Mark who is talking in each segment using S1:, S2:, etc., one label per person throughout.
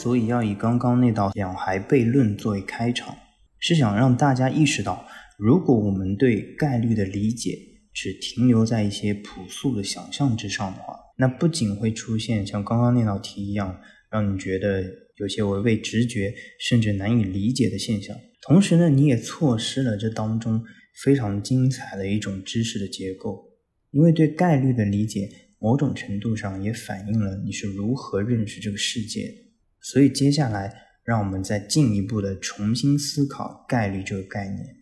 S1: 所以要以刚刚那道两孩悖论作为开场，是想让大家意识到，如果我们对概率的理解只停留在一些朴素的想象之上的话，那不仅会出现像刚刚那道题一样，让你觉得有些违背直觉甚至难以理解的现象，同时呢，你也错失了这当中非常精彩的一种知识的结构。因为对概率的理解，某种程度上也反映了你是如何认识这个世界。所以接下来，让我们再进一步的重新思考概率这个概念。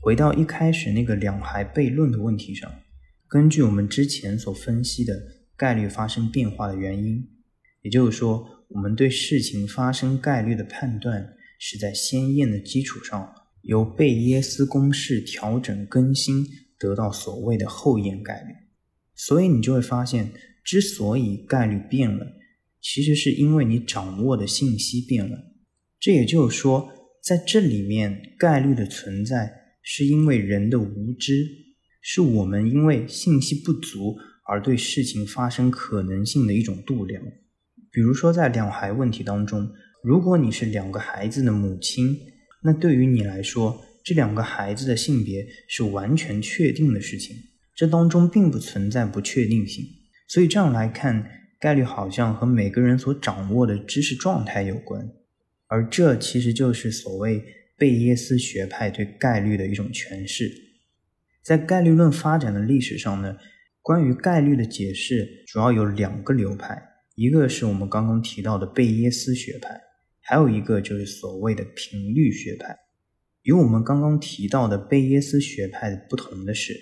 S1: 回到一开始那个两孩悖论的问题上，根据我们之前所分析的概率发生变化的原因，也就是说，我们对事情发生概率的判断是在先验的基础上，由贝耶斯公式调整更新，得到所谓的后验概率。所以你就会发现，之所以概率变了。其实是因为你掌握的信息变了，这也就是说，在这里面概率的存在是因为人的无知，是我们因为信息不足而对事情发生可能性的一种度量。比如说，在两孩问题当中，如果你是两个孩子的母亲，那对于你来说，这两个孩子的性别是完全确定的事情，这当中并不存在不确定性。所以这样来看。概率好像和每个人所掌握的知识状态有关，而这其实就是所谓贝耶斯学派对概率的一种诠释。在概率论发展的历史上呢，关于概率的解释主要有两个流派，一个是我们刚刚提到的贝耶斯学派，还有一个就是所谓的频率学派。与我们刚刚提到的贝耶斯学派不同的是，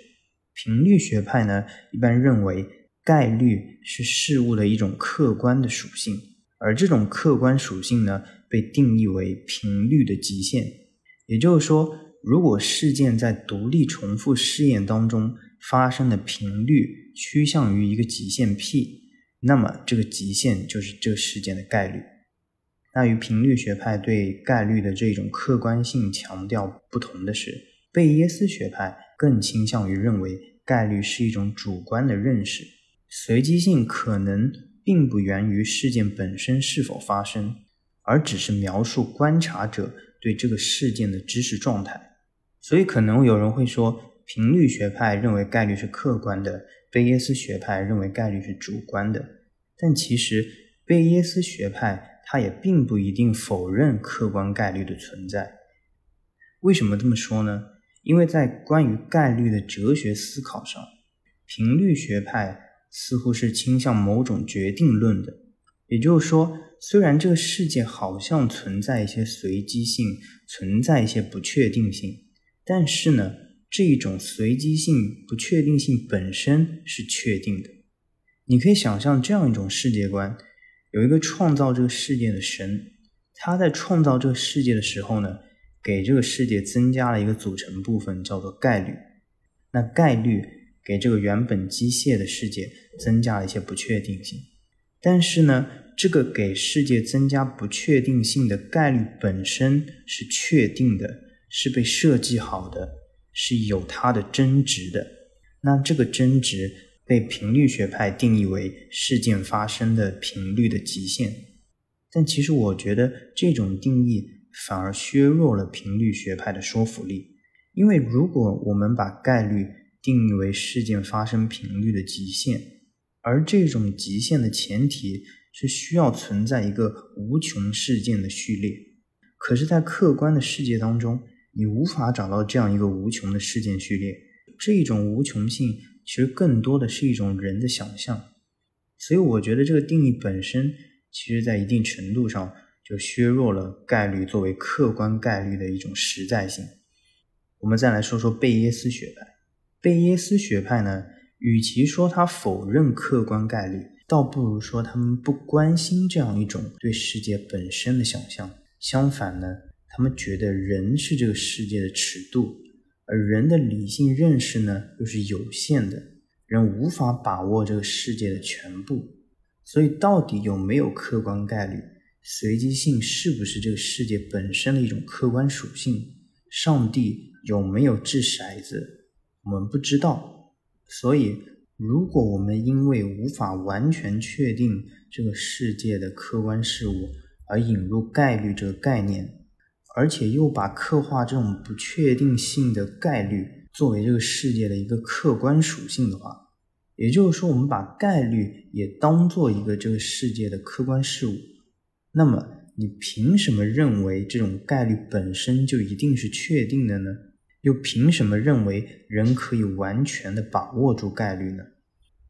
S1: 频率学派呢一般认为。概率是事物的一种客观的属性，而这种客观属性呢，被定义为频率的极限。也就是说，如果事件在独立重复试验当中发生的频率趋向于一个极限 p，那么这个极限就是这个事件的概率。那与频率学派对概率的这种客观性强调不同的是，贝耶斯学派更倾向于认为概率是一种主观的认识。随机性可能并不源于事件本身是否发生，而只是描述观察者对这个事件的知识状态。所以，可能有人会说，频率学派认为概率是客观的，贝耶斯学派认为概率是主观的。但其实，贝耶斯学派他也并不一定否认客观概率的存在。为什么这么说呢？因为在关于概率的哲学思考上，频率学派。似乎是倾向某种决定论的，也就是说，虽然这个世界好像存在一些随机性，存在一些不确定性，但是呢，这一种随机性、不确定性本身是确定的。你可以想象这样一种世界观：有一个创造这个世界的神，他在创造这个世界的时候呢，给这个世界增加了一个组成部分，叫做概率。那概率。给这个原本机械的世界增加了一些不确定性，但是呢，这个给世界增加不确定性的概率本身是确定的，是被设计好的，是有它的真值的。那这个真值被频率学派定义为事件发生的频率的极限。但其实我觉得这种定义反而削弱了频率学派的说服力，因为如果我们把概率定义为事件发生频率的极限，而这种极限的前提是需要存在一个无穷事件的序列。可是，在客观的世界当中，你无法找到这样一个无穷的事件序列。这一种无穷性其实更多的是一种人的想象。所以，我觉得这个定义本身，其实在一定程度上就削弱了概率作为客观概率的一种实在性。我们再来说说贝耶斯学派。贝耶斯学派呢，与其说他否认客观概率，倒不如说他们不关心这样一种对世界本身的想象。相反呢，他们觉得人是这个世界的尺度，而人的理性认识呢又是有限的，人无法把握这个世界的全部。所以，到底有没有客观概率？随机性是不是这个世界本身的一种客观属性？上帝有没有掷骰子？我们不知道，所以如果我们因为无法完全确定这个世界的客观事物，而引入概率这个概念，而且又把刻画这种不确定性的概率作为这个世界的一个客观属性的话，也就是说，我们把概率也当做一个这个世界的客观事物，那么你凭什么认为这种概率本身就一定是确定的呢？又凭什么认为人可以完全的把握住概率呢？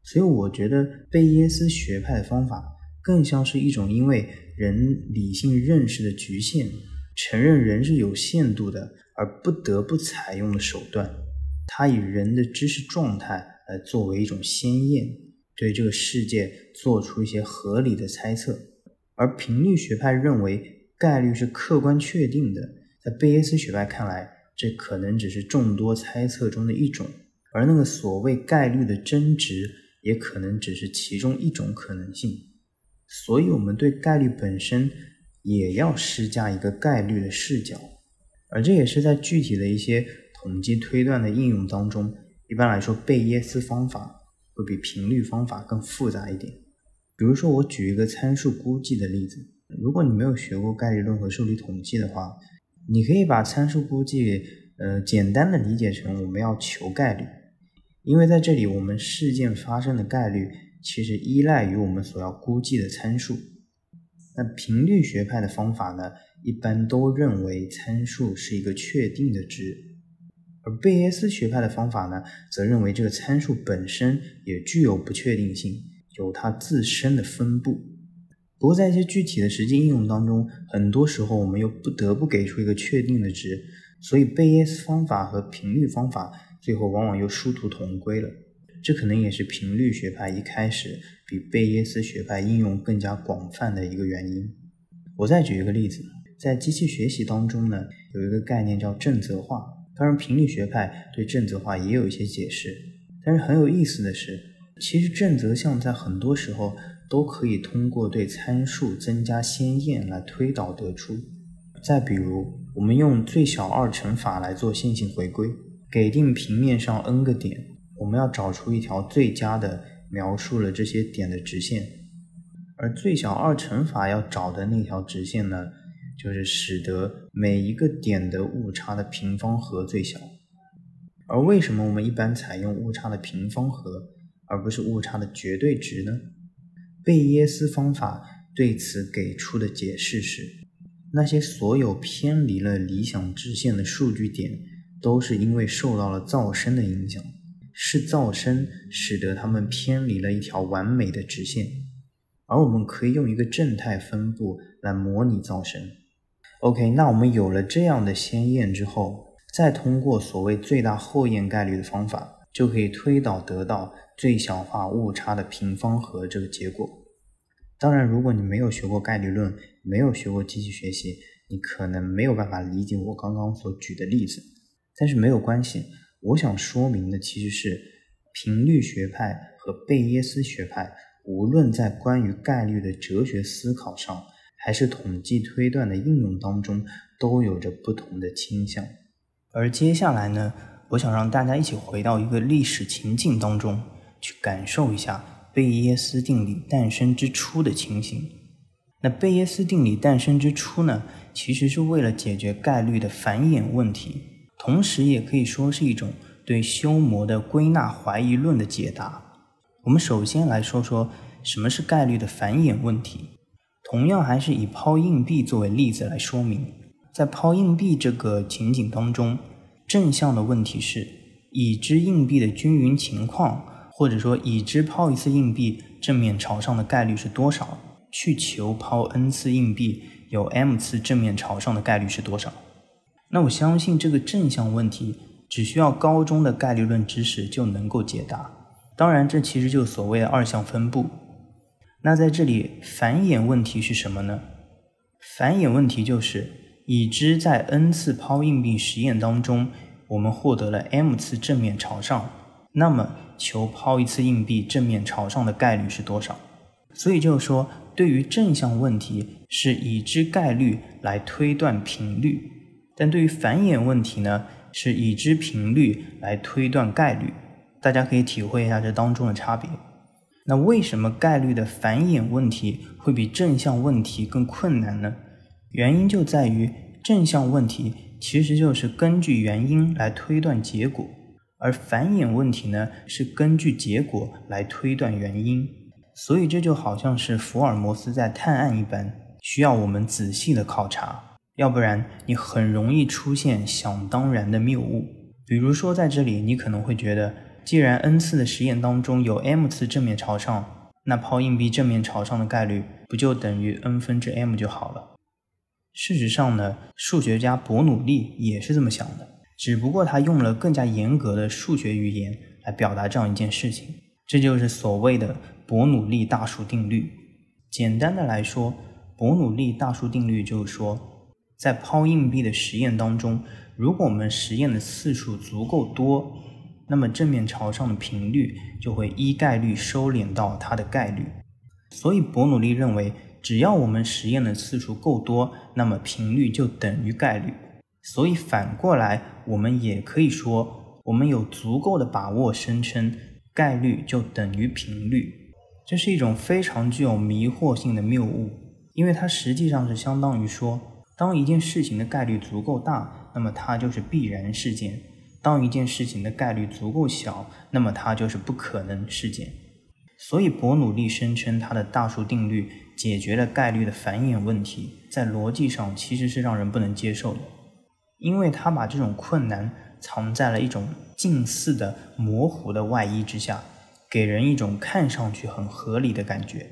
S1: 所以，我觉得贝耶斯学派的方法更像是一种因为人理性认识的局限，承认人是有限度的，而不得不采用的手段。它以人的知识状态来作为一种先验，对这个世界做出一些合理的猜测。而频率学派认为概率是客观确定的，在贝耶斯学派看来，这可能只是众多猜测中的一种，而那个所谓概率的真值，也可能只是其中一种可能性。所以，我们对概率本身也要施加一个概率的视角，而这也是在具体的一些统计推断的应用当中，一般来说，贝叶斯方法会比频率方法更复杂一点。比如说，我举一个参数估计的例子，如果你没有学过概率论和数理统计的话，你可以把参数估计，呃，简单的理解成我们要求概率，因为在这里我们事件发生的概率。其实依赖于我们所要估计的参数。那频率学派的方法呢，一般都认为参数是一个确定的值，而贝叶斯学派的方法呢，则认为这个参数本身也具有不确定性，有它自身的分布。不过在一些具体的实际应用当中，很多时候我们又不得不给出一个确定的值，所以贝叶斯方法和频率方法最后往往又殊途同归了。这可能也是频率学派一开始比贝叶斯学派应用更加广泛的一个原因。我再举一个例子，在机器学习当中呢，有一个概念叫正则化。当然，频率学派对正则化也有一些解释。但是很有意思的是，其实正则项在很多时候都可以通过对参数增加先验来推导得出。再比如，我们用最小二乘法来做线性回归，给定平面上 n 个点。我们要找出一条最佳的描述了这些点的直线，而最小二乘法要找的那条直线呢，就是使得每一个点的误差的平方和最小。而为什么我们一般采用误差的平方和，而不是误差的绝对值呢？贝耶斯方法对此给出的解释是：那些所有偏离了理想直线的数据点，都是因为受到了噪声的影响。是噪声使得它们偏离了一条完美的直线，而我们可以用一个正态分布来模拟噪声。OK，那我们有了这样的先验之后，再通过所谓最大后验概率的方法，就可以推导得到最小化误差的平方和这个结果。当然，如果你没有学过概率论，没有学过机器学习，你可能没有办法理解我刚刚所举的例子，但是没有关系。我想说明的其实是，频率学派和贝耶斯学派，无论在关于概率的哲学思考上，还是统计推断的应用当中，都有着不同的倾向。而接下来呢，我想让大家一起回到一个历史情境当中，去感受一下贝耶斯定理诞生之初的情形。那贝耶斯定理诞生之初呢，其实是为了解决概率的繁衍问题。同时，也可以说是一种对修谟的归纳怀疑论的解答。我们首先来说说什么是概率的繁衍问题。同样，还是以抛硬币作为例子来说明。在抛硬币这个情景当中，正向的问题是已知硬币的均匀情况，或者说已知抛一次硬币正面朝上的概率是多少，去求抛 n 次硬币有 m 次正面朝上的概率是多少。那我相信这个正向问题只需要高中的概率论知识就能够解答。当然，这其实就所谓的二项分布。那在这里繁衍问题是什么呢？繁衍问题就是已知在 n 次抛硬币实验当中，我们获得了 m 次正面朝上，那么求抛一次硬币正面朝上的概率是多少？所以就是说，对于正向问题是已知概率来推断频率。但对于繁衍问题呢，是已知频率来推断概率，大家可以体会一下这当中的差别。那为什么概率的繁衍问题会比正向问题更困难呢？原因就在于正向问题其实就是根据原因来推断结果，而反衍问题呢是根据结果来推断原因。所以这就好像是福尔摩斯在探案一般，需要我们仔细的考察，要不然你很容易出现想当然的谬误。比如说在这里，你可能会觉得。既然 n 次的实验当中有 m 次正面朝上，那抛硬币正面朝上的概率不就等于 n 分之 m 就好了？事实上呢，数学家伯努利也是这么想的，只不过他用了更加严格的数学语言来表达这样一件事情，这就是所谓的伯努利大数定律。简单的来说，伯努利大数定律就是说，在抛硬币的实验当中，如果我们实验的次数足够多，那么正面朝上的频率就会依概率收敛到它的概率，所以伯努利认为，只要我们实验的次数够多，那么频率就等于概率。所以反过来，我们也可以说，我们有足够的把握声称概率就等于频率。这是一种非常具有迷惑性的谬误，因为它实际上是相当于说，当一件事情的概率足够大，那么它就是必然事件。当一件事情的概率足够小，那么它就是不可能事件。所以伯努利声称他的大数定律解决了概率的繁衍问题，在逻辑上其实是让人不能接受的，因为他把这种困难藏在了一种近似的模糊的外衣之下，给人一种看上去很合理的感觉。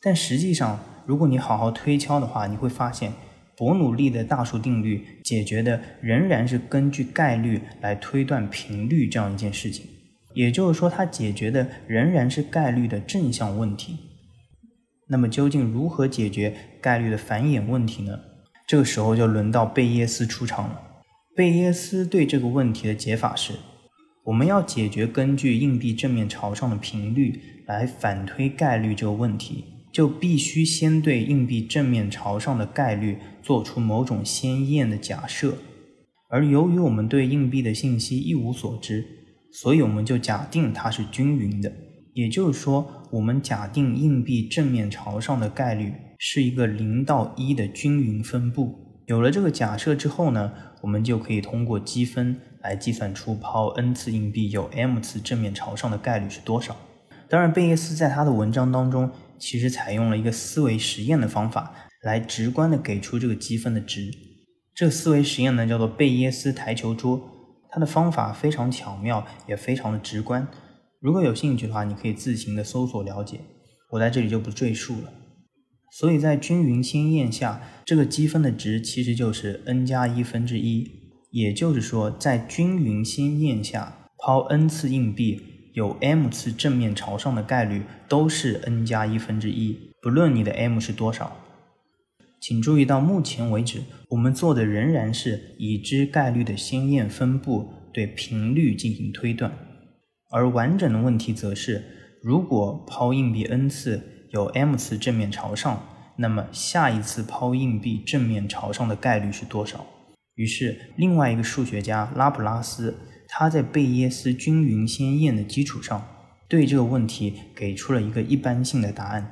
S1: 但实际上，如果你好好推敲的话，你会发现。伯努利的大数定律解决的仍然是根据概率来推断频率这样一件事情，也就是说，它解决的仍然是概率的正向问题。那么，究竟如何解决概率的繁衍问题呢？这个时候就轮到贝耶斯出场了。贝耶斯对这个问题的解法是：我们要解决根据硬币正面朝上的频率来反推概率这个问题。就必须先对硬币正面朝上的概率做出某种鲜艳的假设，而由于我们对硬币的信息一无所知，所以我们就假定它是均匀的。也就是说，我们假定硬币正面朝上的概率是一个零到一的均匀分布。有了这个假设之后呢，我们就可以通过积分来计算出抛 n 次硬币有 m 次正面朝上的概率是多少。当然，贝叶斯在他的文章当中。其实采用了一个思维实验的方法来直观的给出这个积分的值。这个思维实验呢叫做贝叶斯台球桌，它的方法非常巧妙，也非常的直观。如果有兴趣的话，你可以自行的搜索了解，我在这里就不赘述了。所以在均匀鲜艳下，这个积分的值其实就是 n 加一分之一。也就是说，在均匀鲜艳下抛 n 次硬币。有 m 次正面朝上的概率都是 n 加一分之一，不论你的 m 是多少。请注意到目前为止，我们做的仍然是已知概率的鲜艳分布对频率进行推断，而完整的问题则是：如果抛硬币 n 次有 m 次正面朝上，那么下一次抛硬币正面朝上的概率是多少？于是，另外一个数学家拉普拉斯。他在贝叶斯均匀鲜艳的基础上，对这个问题给出了一个一般性的答案。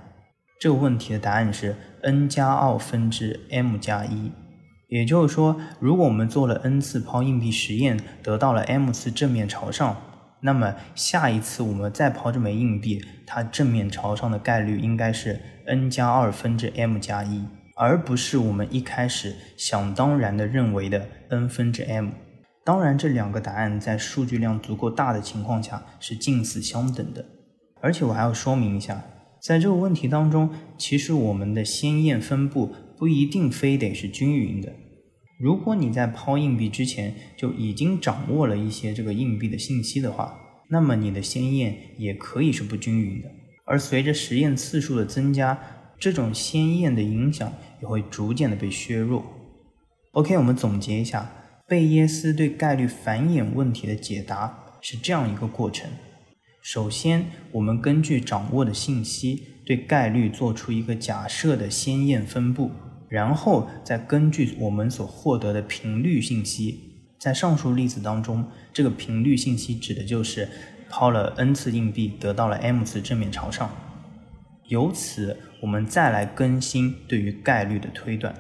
S1: 这个问题的答案是 n 加二分之 m 加一。也就是说，如果我们做了 n 次抛硬币实验，得到了 m 次正面朝上，那么下一次我们再抛这枚硬币，它正面朝上的概率应该是 n 加二分之 m 加一，而不是我们一开始想当然的认为的 n 分之 m。当然，这两个答案在数据量足够大的情况下是近似相等的。而且我还要说明一下，在这个问题当中，其实我们的鲜艳分布不一定非得是均匀的。如果你在抛硬币之前就已经掌握了一些这个硬币的信息的话，那么你的鲜艳也可以是不均匀的。而随着实验次数的增加，这种鲜艳的影响也会逐渐的被削弱。OK，我们总结一下。贝耶斯对概率繁衍问题的解答是这样一个过程：首先，我们根据掌握的信息对概率做出一个假设的鲜艳分布，然后再根据我们所获得的频率信息，在上述例子当中，这个频率信息指的就是抛了 n 次硬币得到了 m 次正面朝上。由此，我们再来更新对于概率的推断，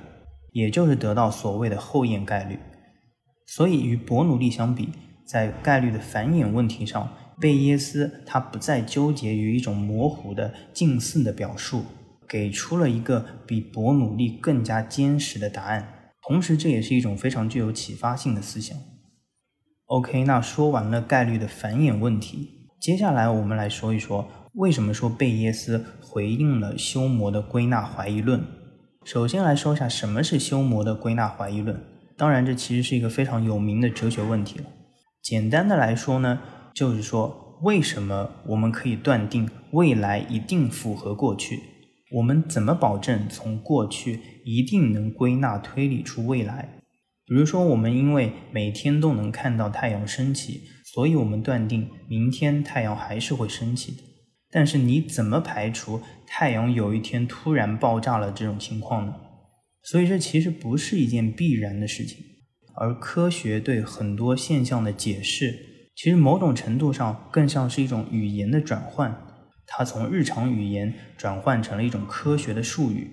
S1: 也就是得到所谓的后验概率。所以，与伯努利相比，在概率的繁衍问题上，贝耶斯他不再纠结于一种模糊的近似的表述，给出了一个比伯努利更加坚实的答案。同时，这也是一种非常具有启发性的思想。OK，那说完了概率的繁衍问题，接下来我们来说一说。为什么说贝耶斯回应了休谟的归纳怀疑论？首先来说一下什么是休谟的归纳怀疑论。当然，这其实是一个非常有名的哲学问题了。简单的来说呢，就是说为什么我们可以断定未来一定符合过去？我们怎么保证从过去一定能归纳推理出未来？比如说，我们因为每天都能看到太阳升起，所以我们断定明天太阳还是会升起的。但是你怎么排除太阳有一天突然爆炸了这种情况呢？所以这其实不是一件必然的事情。而科学对很多现象的解释，其实某种程度上更像是一种语言的转换，它从日常语言转换成了一种科学的术语。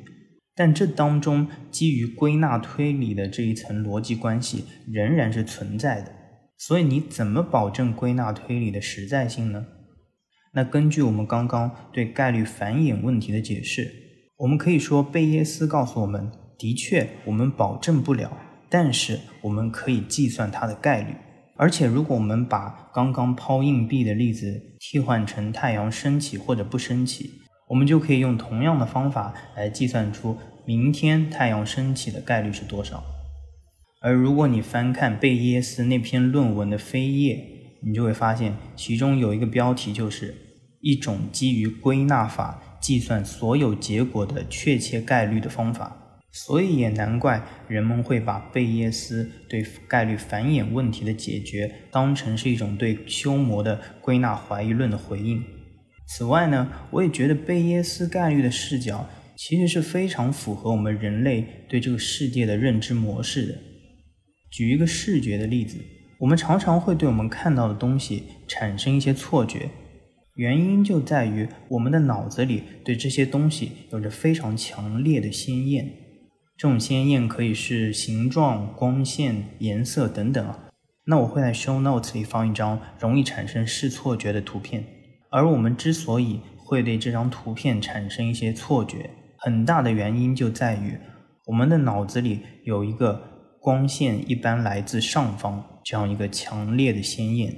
S1: 但这当中基于归纳推理的这一层逻辑关系仍然是存在的。所以你怎么保证归纳推理的实在性呢？那根据我们刚刚对概率繁衍问题的解释，我们可以说贝耶斯告诉我们，的确我们保证不了，但是我们可以计算它的概率。而且如果我们把刚刚抛硬币的例子替换成太阳升起或者不升起，我们就可以用同样的方法来计算出明天太阳升起的概率是多少。而如果你翻看贝耶斯那篇论文的扉页，你就会发现其中有一个标题就是。一种基于归纳法计算所有结果的确切概率的方法，所以也难怪人们会把贝叶斯对概率繁衍问题的解决当成是一种对休谟的归纳怀疑论的回应。此外呢，我也觉得贝叶斯概率的视角其实是非常符合我们人类对这个世界的认知模式的。举一个视觉的例子，我们常常会对我们看到的东西产生一些错觉。原因就在于我们的脑子里对这些东西有着非常强烈的鲜艳，这种鲜艳可以是形状、光线、颜色等等啊。那我会在 show notes 里放一张容易产生视错觉的图片，而我们之所以会对这张图片产生一些错觉，很大的原因就在于我们的脑子里有一个光线一般来自上方这样一个强烈的鲜艳。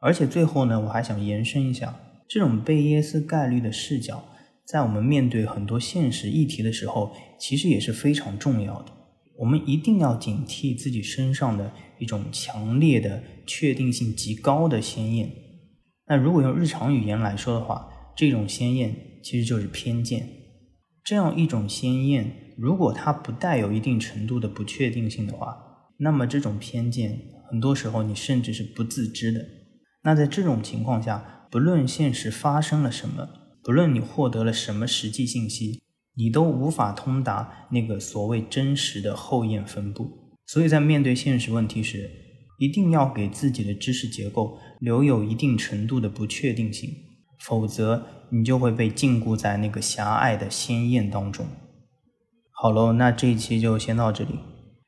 S1: 而且最后呢，我还想延伸一下，这种贝叶斯概率的视角，在我们面对很多现实议题的时候，其实也是非常重要的。我们一定要警惕自己身上的一种强烈的、确定性极高的鲜艳。那如果用日常语言来说的话，这种鲜艳其实就是偏见。这样一种鲜艳，如果它不带有一定程度的不确定性的话，那么这种偏见，很多时候你甚至是不自知的。那在这种情况下，不论现实发生了什么，不论你获得了什么实际信息，你都无法通达那个所谓真实的后验分布。所以在面对现实问题时，一定要给自己的知识结构留有一定程度的不确定性，否则你就会被禁锢在那个狭隘的鲜艳当中。好喽，那这一期就先到这里。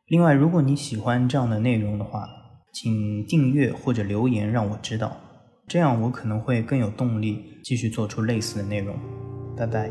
S1: 另外，如果你喜欢这样的内容的话，请订阅或者留言让我知道，这样我可能会更有动力继续做出类似的内容。拜拜。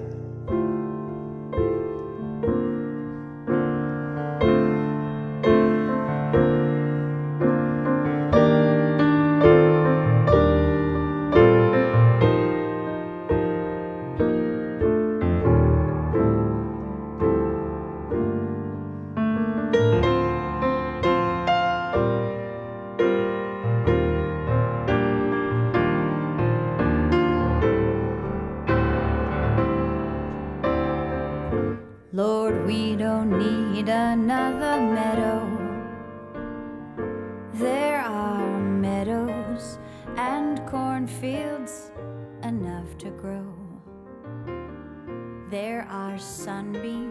S2: We don't need another meadow. There are meadows and cornfields enough to grow. There are sunbeams